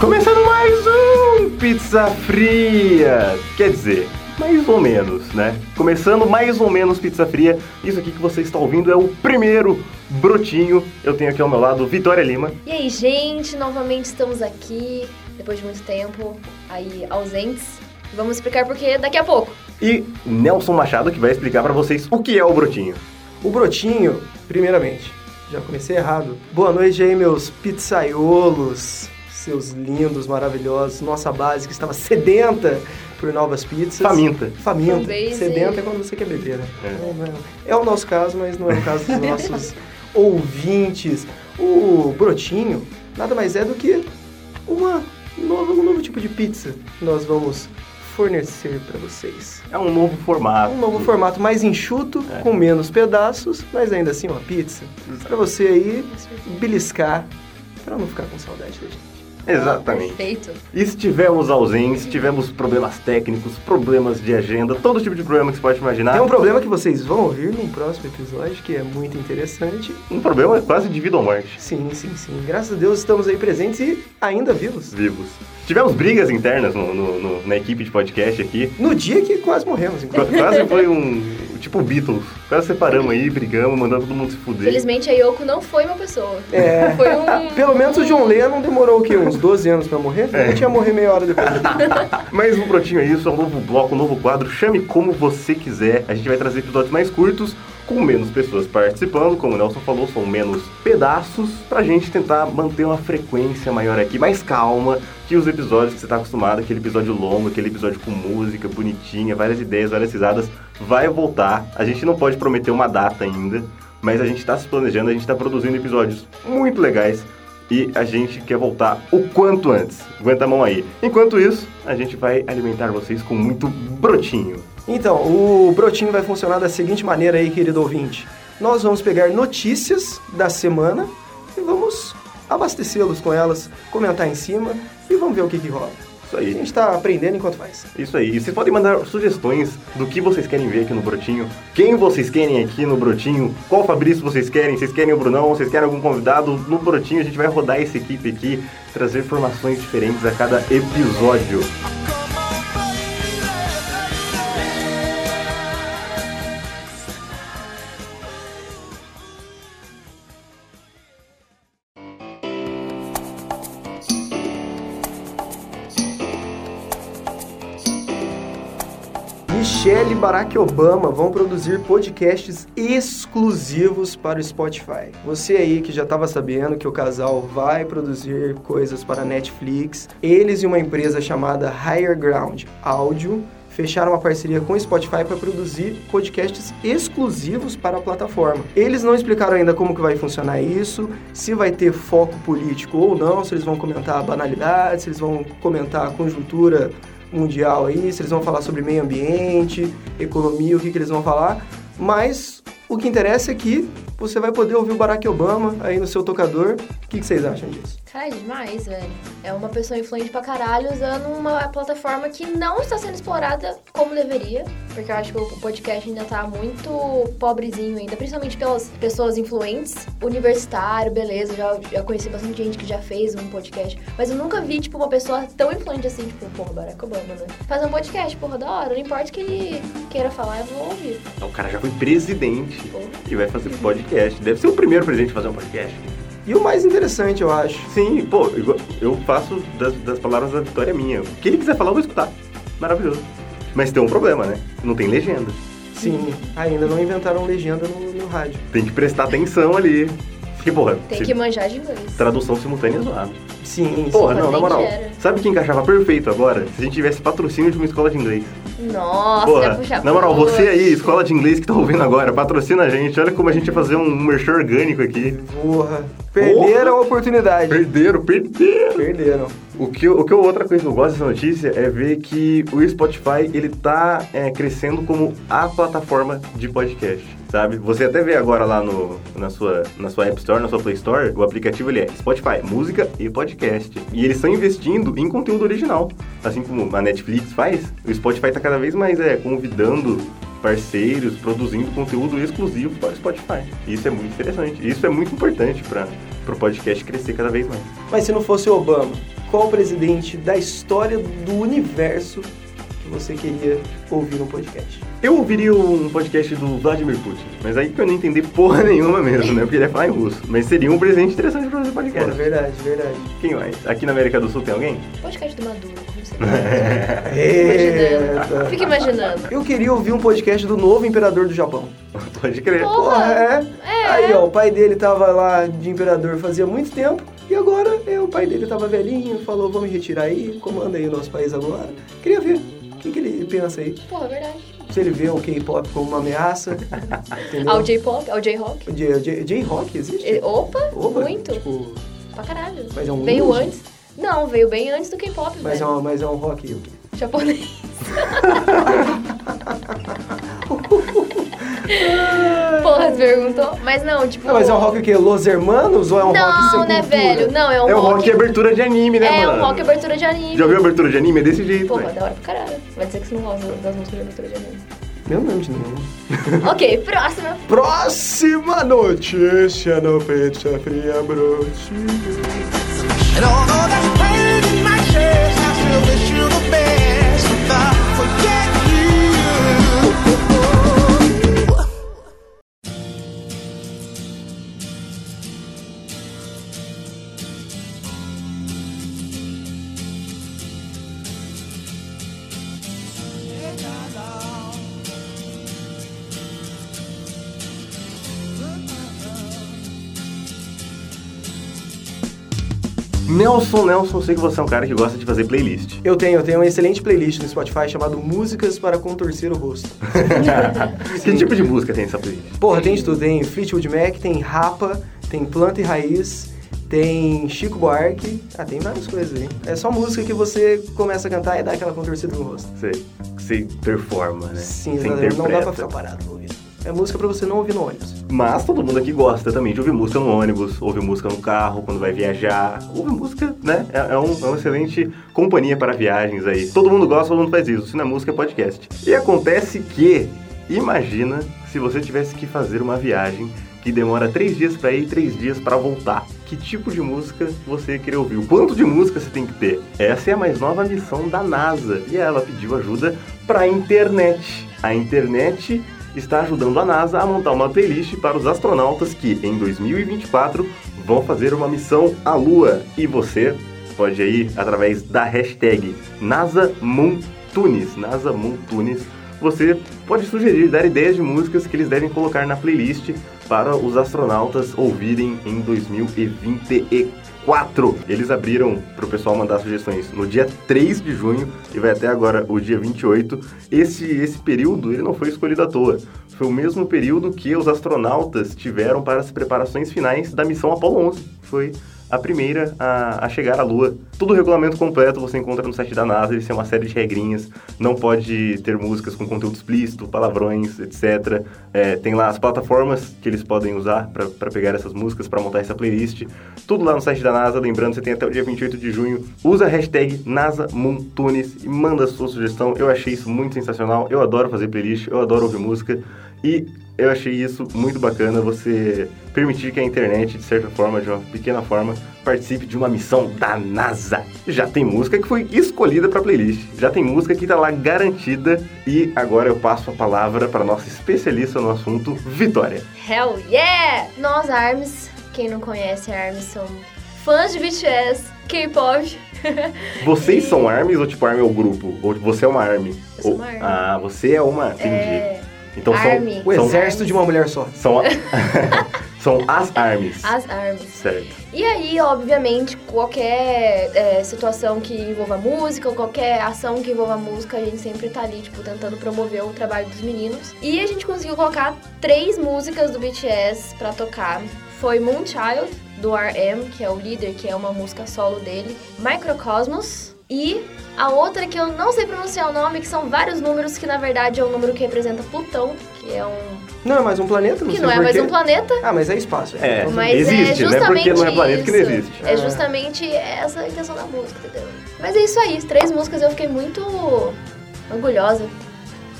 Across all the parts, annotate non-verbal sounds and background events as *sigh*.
Começando mais um Pizza Fria! Quer dizer, mais ou menos, né? Começando mais ou menos Pizza Fria. Isso aqui que você está ouvindo é o primeiro brotinho. Eu tenho aqui ao meu lado Vitória Lima. E aí, gente, novamente estamos aqui, depois de muito tempo aí ausentes. Vamos explicar por quê daqui a pouco. E Nelson Machado que vai explicar para vocês o que é o brotinho. O brotinho, primeiramente, já comecei errado. Boa noite aí, meus pizzaiolos, seus lindos, maravilhosos. Nossa base que estava sedenta por novas pizzas. Faminta. Faminta. Sedenta é quando você quer beber, né? É. Não, não. É o nosso caso, mas não é o caso dos nossos *laughs* ouvintes. O brotinho nada mais é do que uma nova, um novo tipo de pizza que nós vamos fornecer para vocês. É um novo formato. Um novo formato mais enxuto, É. com menos pedaços, mas ainda assim uma pizza. Pra você aí beliscar, pra não ficar com saudade da gente. Exatamente. Perfeito. E estivemos ausentes, tivemos problemas técnicos, problemas de agenda, todo tipo de problema que você pode imaginar. Tem um problema que vocês vão ouvir no próximo episódio, que é muito interessante. Um problema quase de vida ou morte. Sim, sim, sim. Graças a Deus estamos aí presentes e ainda vivos. Vivos. Tivemos brigas internas no- no- no- na equipe de podcast aqui. No dia que quase morremos, inclusive. Quase foi um. Tipo Beatles. Quase separamos aí, brigamos, mandando todo mundo se fuder. Felizmente a Yoko não foi uma pessoa. É. *laughs* Foi um. Pelo menos o John Lennon demorou o quê? Uns 12 anos pra morrer? É. Ele tinha morrer meia hora depois. *laughs* Mas um brotinho é isso, é um novo bloco, um novo quadro. Chame como você quiser. A gente vai trazer episódios mais curtos, com menos pessoas participando. Como o Nelson falou, são menos pedaços. Pra gente tentar manter uma frequência maior aqui, mais calma que os episódios que você tá acostumado. Aquele episódio longo, aquele episódio com música bonitinha, várias ideias, várias risadas. Vai voltar. A gente não pode prometer uma data ainda. Mas a gente tá se planejando, a gente tá produzindo episódios muito legais e a gente quer voltar o quanto antes. Aguenta a mão aí. Enquanto isso, a gente vai alimentar vocês com muito brotinho. Então, o brotinho vai funcionar da seguinte maneira aí, querido ouvinte. Nós vamos pegar notícias da semana e vamos abastecê-los com elas, comentar em cima e vamos ver o que, que rola. Isso A aí. gente tá aprendendo enquanto faz. Isso aí. E vocês podem mandar sugestões do que vocês querem ver aqui no Brotinho. Quem vocês querem aqui no Brotinho? Qual Fabrício vocês querem? Vocês querem o Brunão? Vocês querem algum convidado? No Brotinho a gente vai rodar essa equipe aqui, trazer informações diferentes a cada episódio. Barack Obama vão produzir podcasts exclusivos para o Spotify. Você aí que já estava sabendo que o casal vai produzir coisas para Netflix, eles e uma empresa chamada Higher Ground Audio fecharam uma parceria com o Spotify para produzir podcasts exclusivos para a plataforma. Eles não explicaram ainda como que vai funcionar isso, se vai ter foco político ou não, se eles vão comentar banalidades, se eles vão comentar a conjuntura mundial aí, se eles vão falar sobre meio ambiente, economia, o que, que eles vão falar. Mas o que interessa é que você vai poder ouvir o Barack Obama aí no seu tocador. O que, que vocês acham disso? É demais, velho. É uma pessoa influente pra caralho usando uma plataforma que não está sendo explorada como deveria. Porque eu acho que o podcast ainda tá muito pobrezinho ainda, principalmente pelas pessoas influentes. Universitário, beleza, já, já conheci bastante gente que já fez um podcast. Mas eu nunca vi, tipo, uma pessoa tão influente assim, tipo, porra, Barack Obama, né? Fazer um podcast, porra, da hora. Não importa o que ele queira falar, eu vou ouvir. O cara já foi presidente Porra. e vai fazer podcast. Deve ser o primeiro presidente a fazer um podcast. E o mais interessante, eu acho, Sim, pô, eu faço das, das palavras da vitória minha. O que ele quiser falar, eu vou escutar. Maravilhoso. Mas tem um problema, né? Não tem legenda. sim, ainda não inventaram legenda no, no rádio. Tem que prestar atenção ali. Porque, porra, Tem se- que manjar de inglês. tradução simultânea é zoado. Sim, Porra, não, na moral. quero. Sabe quem encaixava perfeito agora? Se a gente tivesse patrocínio de uma escola de inglês. Nossa, Porra, ia puxar na moral, você aí, escola de inglês que tá ouvindo agora, patrocina a gente. Olha como a gente ia fazer um merchan orgânico aqui. porra. Perderam a oportunidade. Perderam, perderam. Perderam. O que, o que outra coisa que eu gosto dessa notícia é ver que o Spotify ele tá é, crescendo como a plataforma de podcast, sabe? Você até vê agora lá no, na, sua, na sua App Store, na sua Play Store, o aplicativo ele é Spotify, música e podcast. E eles estão investindo em conteúdo original. Assim como a Netflix faz, o Spotify tá cada vez mais é, convidando parceiros produzindo conteúdo exclusivo para o Spotify. Isso é muito interessante. Isso é muito importante para o podcast crescer cada vez mais. Mas se não fosse o Obama, qual presidente da história do universo que você queria ouvir no podcast? Eu ouviria um podcast do Vladimir Putin, mas aí que eu não entender porra nenhuma mesmo, né? Porque ele ia falar em russo. Mas seria um presente interessante pra fazer podcast. verdade, verdade. Quem mais? Aqui na América do Sul tem alguém? Podcast do Maduro, como você *laughs* Eita. imaginando. Fica imaginando. Eu queria ouvir um podcast do novo imperador do Japão. Pode crer. Pô. Porra, é. É. Aí, ó, o pai dele tava lá de imperador fazia muito tempo. E agora, é, o pai dele tava velhinho, falou, vamos retirar aí, comanda aí o nosso país agora. Queria ver que, que ele pensa aí. Porra, é verdade. Se ele vê o K-pop como uma ameaça. *laughs* entendeu? Ao J-pop, ao J-rock. O J- J- J-Rock existe? E- Opa, Opa, muito. Tipo, Pra caralho. Mas é um Veio antes. Não, veio bem antes do K-pop, mas, é um, mas é um rock o quê? Japonês. *laughs* *laughs* Você perguntou? Mas não, tipo. Não, mas é um rock o quê? Los Hermanos ou é um rock Não, né, velho? Não, é um É um rock. rock abertura de anime, né, É mano? um rock abertura de anime. Já ouviu abertura de anime? É desse jeito, Porra, velho. da hora pra caralho. Vai dizer que você não gosta das músicas de abertura de anime. Meu não, de nenhum. *laughs* ok, próxima. Próxima notícia no Pizza Fria Brotinho. And although there's pain in my chest, I still wish you the best. Without forgetting Nelson, Nelson, sei que você é um cara que gosta de fazer playlist. Eu tenho, eu tenho uma excelente playlist no Spotify chamado Músicas para Contorcer o Rosto. *laughs* que tipo de música tem essa playlist? Porra, tem de tudo. Tem Fleetwood Mac, tem Rapa, tem Planta e Raiz, tem Chico Buarque. Ah, tem várias coisas aí. É só música que você começa a cantar e dá aquela contorcida no rosto. Você, você performa, né? Sim, exatamente. Não dá pra ficar parado ouvido. É música pra você não ouvir no ônibus. Mas todo mundo aqui gosta também de ouvir música no ônibus, ouvir música no carro, quando vai viajar. Ouvir música, né? É, é um- é uma excelente companhia para viagens aí. Todo mundo gosta, todo mundo faz isso. Se não é música, é podcast. E acontece que, imagina se você tivesse que fazer uma viagem que demora três dias para ir e três dias para voltar. Que tipo de música você queria ouvir? O quanto de música você tem que ter? Essa é a mais nova missão da NASA. E ela pediu ajuda para a internet. A internet está ajudando a NASA a montar uma playlist para os astronautas que, em 2024, vão fazer uma missão à Lua. E você pode ir através da hashtag NasaMoonTunes, NasaMoonTunes. Você pode sugerir, dar ideias de músicas que eles devem colocar na playlist para os astronautas ouvirem em 2024. Eles abriram para o pessoal mandar sugestões no dia 3 de junho e vai até agora o dia 28. Esse, esse período ele não foi escolhido à toa. Foi o mesmo período que os astronautas tiveram para as preparações finais da missão Apollo 11. Foi a primeira a, a chegar à Lua. Todo o regulamento completo você encontra no site da NASA, eles têm uma série de regrinhas. Não pode ter músicas com conteúdo explícito, palavrões, etc. É, tem lá as plataformas que eles podem usar para pegar essas músicas, para montar essa playlist. Tudo lá no site da NASA. Lembrando, você tem até o dia 28 de junho. Usa a hashtag NasaMoonTunes e manda a sua sugestão. Eu achei isso muito sensacional. Eu adoro fazer playlist, eu adoro ouvir música. E eu achei isso muito bacana, você permitir que a internet, de certa forma, de uma pequena forma, participe de uma missão da NASA. Já tem música que foi escolhida para playlist, já tem música que está lá garantida. E agora eu passo a palavra para nossa especialista no assunto, Vitória. Hell yeah! Nós, ARMS, quem não conhece ARMS, são fãs de BTS, K-pop. *laughs* Vocês são ARMYs ou tipo ARMY é o grupo? Ou você é uma ARMY? Eu sou Ou- uma ARMY. Ah, você é uma, entendi. É, então ARMY. O são, são, exército de uma mulher só. são, a- *laughs* são as ARMYs. as ARMS. Certo. E aí, obviamente, qualquer é, situação que envolva música, ou qualquer ação que envolva música, a gente sempre tá ali, tipo, tentando promover o trabalho dos meninos. E a gente conseguiu colocar três músicas do BTS pra tocar. Foi Moonchild, do RM, que é o líder, que é uma música solo dele. Microcosmos. E a outra que eu não sei pronunciar o nome, que são vários números, que na verdade é um número que representa Plutão, que é um... Não é mais um planeta? Não que sei não é mais um planeta. Ah, mas é espaço. É. Então, Mas Existe, é né? justamente Porque não é planeta que não isso. existe. É É. justamente essa a intenção da música, entendeu? Mas é isso aí, três músicas eu fiquei muito orgulhosa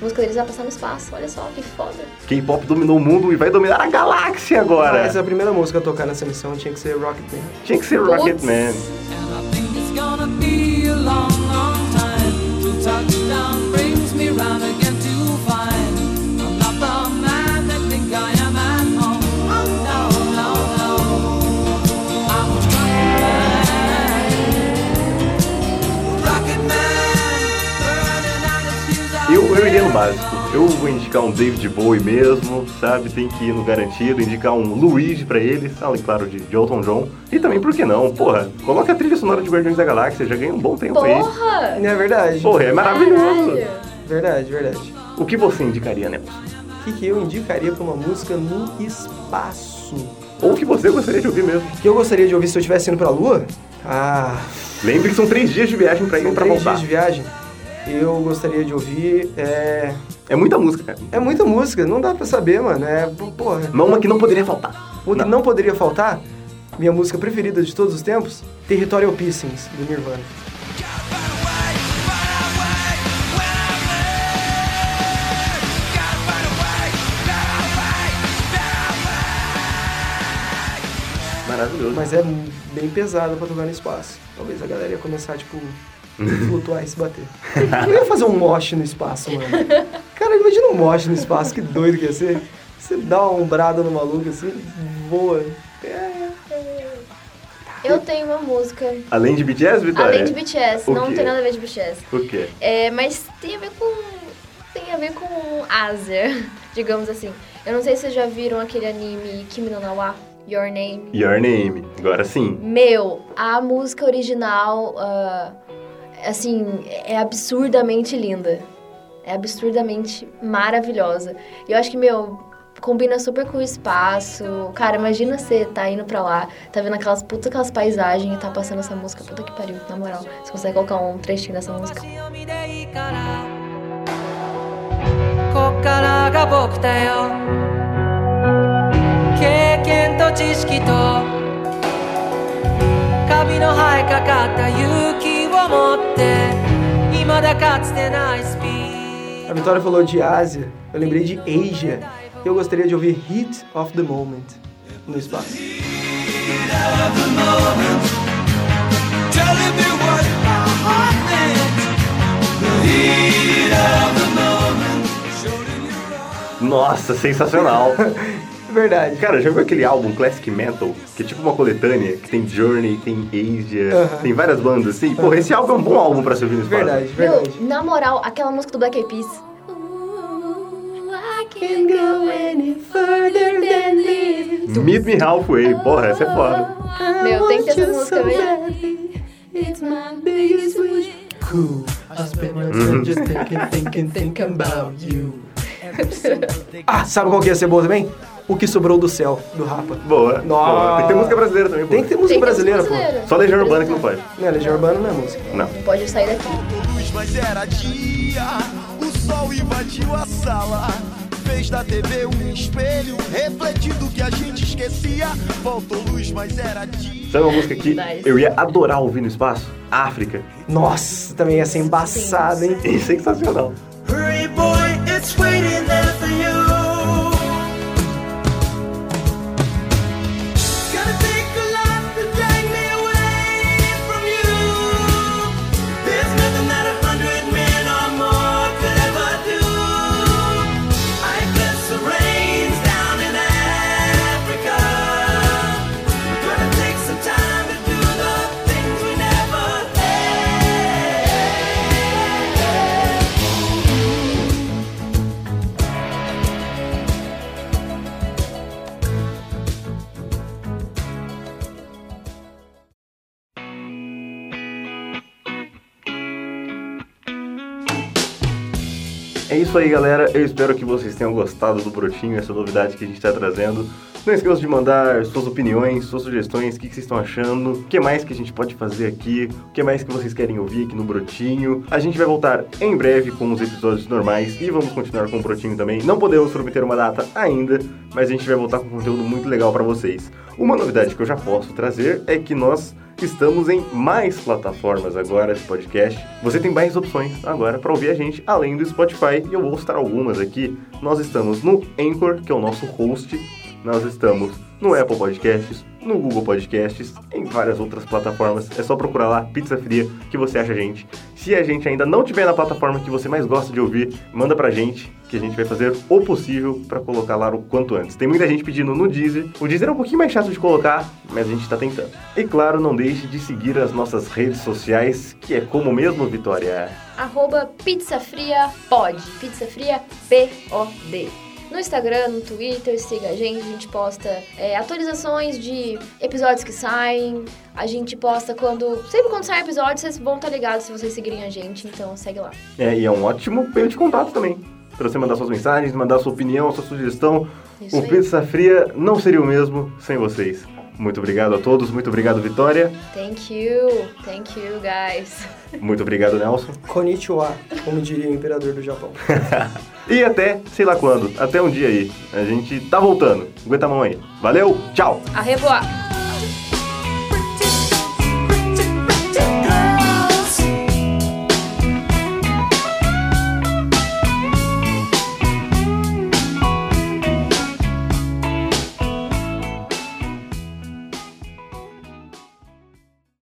A música deles vai passar no espaço, olha só, que foda. K-pop dominou o mundo e vai dominar a galáxia agora. Mas a primeira música a tocar nessa missão tinha que ser Rocketman. Tinha que ser Putz. Rocketman. Básico. Eu vou indicar um David Bowie mesmo, sabe? Tem que ir no garantido, indicar um Luigi pra eles, além, claro, de, de Elton John. E também, por que não? Porra, coloca a trilha sonora de Guardiões da Galáxia, já ganha um bom tempo aí. Porra! Não é verdade? Porra, é maravilhoso. Caralho. Verdade, verdade. O que você indicaria, Nelson? O que, que eu indicaria pra uma música no espaço? Ou o que você gostaria de ouvir mesmo? O que eu gostaria de ouvir se eu estivesse indo pra Lua? Ah, Lembre que são três dias de viagem pra ir e pra três voltar. dias de viagem. Eu gostaria de ouvir. É, É muita música, cara. é muita música, não dá pra saber, mano. É, porra. Mas uma que não poderia faltar. Uma que não poderia faltar, minha música preferida de todos os tempos, Territorial Pissings, do Nirvana. Maravilhoso. Mas é bem pesada pra tocar no espaço. Talvez a galera ia começar, tipo, flutuar e se bater. Eu ia fazer um mosh no espaço, mano. Cara, imagina um mosh no espaço, que doido que ia ser. Você dá uma umbrada no maluco assim, voa. É, Eu tenho uma música, Além de BTS, Vitória? além de BTS, O não quê? tem nada a ver de BTS. O quê? É, mas tem a ver com. Tem a ver com Ásia, *laughs* digamos assim. Eu não sei se vocês já viram aquele anime Kimi no Nawa, Your Name. Your Name. Agora sim. Meu, a música original, ah, assim, é absurdamente linda. É absurdamente maravilhosa. E eu acho que, meu, combina super com o espaço. Cara, imagina você tá indo pra lá, tá vendo aquelas puta aquelas paisagens e tá passando essa música. Puta que pariu, na moral. Você consegue colocar um trechinho dessa música? 読みでいいからこっからが僕だよ経験と知識とカビの生えかかった勇 a Vitória falou de Ásia, eu lembrei de Asia. E eu gostaria de ouvir Heat of the Moment no espaço. Nossa, sensacional. *laughs* *laughs* Verdade. Cara, já viu aquele álbum Classic Metal? Que é tipo uma coletânea, que tem Journey, tem Asia, Aham. tem várias bandas assim. Porra, esse álbum é um bom álbum pra se ouvir no espaço. Verdade, verdade. Meu, na moral, aquela música do Black Eyed Peas. Ooh. Meet Me Halfway. Porra, essa é foda. Meu, tem que ter essa música, velho. It's my biggest wish. Cool. I spend my time just thinking, thinking, thinking about you. Ah, sabe qual que ia ser boa também? O que sobrou do céu, do Rapa. Boa. Nossa. boa. Tem que ter música brasileira também, pô. Tem que ter música Tem brasileira, pô. brasileira. Só Legião Urbana que não pode. Não, Legião Urbana não é música. Não. Não pode sair daqui. Luz, mas era dia. O sol invadiu a sala. Fez da TV um espelho, refletindo o que a gente esquecia. Faltou luz, mas era dia. Sabe uma música que Nice. eu ia adorar ouvir no espaço? África. Nossa, também ia ser embaçado, hein? É *laughs* sensacional. Hurry, boy, it's waiting there for you. É isso aí, galera. Eu espero que vocês tenham gostado do Brotinho, essa novidade que a gente está trazendo. Não esqueça de mandar suas opiniões, suas sugestões, o que, que vocês estão achando, o que mais que a gente pode fazer aqui, o que mais que vocês querem ouvir aqui no Brotinho. A gente vai voltar em breve com os episódios normais e vamos continuar com o Brotinho também. Não podemos prometer uma data ainda, mas a gente vai voltar com conteúdo muito legal para vocês. Uma novidade que eu já posso trazer é que nós estamos em mais plataformas agora de podcast. Você tem mais opções agora para ouvir a gente, além do Spotify, e eu vou citar algumas aqui. Nós estamos no Anchor, que é o nosso host. Nós estamos no Apple Podcasts, no Google Podcasts, em várias outras plataformas. É só procurar lá, Pizza Fria, que você acha a gente. Se a gente ainda não tiver na plataforma que você mais gosta de ouvir, manda pra gente, que a gente vai fazer o possível pra colocar lá o quanto antes. Tem muita gente pedindo no Deezer. O Deezer é um pouquinho mais chato de colocar, mas a gente tá tentando. E claro, não deixe de seguir as nossas redes sociais, que é como mesmo, Vitória? Arroba Pizza Fria Pod. Pizza Fria P-O-D. No Instagram, no Twitter, siga a gente, a gente posta é, atualizações de episódios que saem. A gente posta quando. Sempre quando sai episódio, vocês vão estar ligados se vocês seguirem a gente, então segue lá. É, e é um ótimo meio de contato também. Pra você mandar suas mensagens, mandar sua opinião, sua sugestão. Isso o aí. Pizza Fria não seria o mesmo sem vocês. Muito obrigado a todos, muito obrigado, Vitória. Thank you, thank you guys. *laughs* Muito obrigado, Nelson. Konnichiwa, como diria o imperador do Japão. *laughs* E até, sei lá quando, até um dia aí. A gente tá voltando. Aguenta a mão aí. Valeu, tchau! A revoar!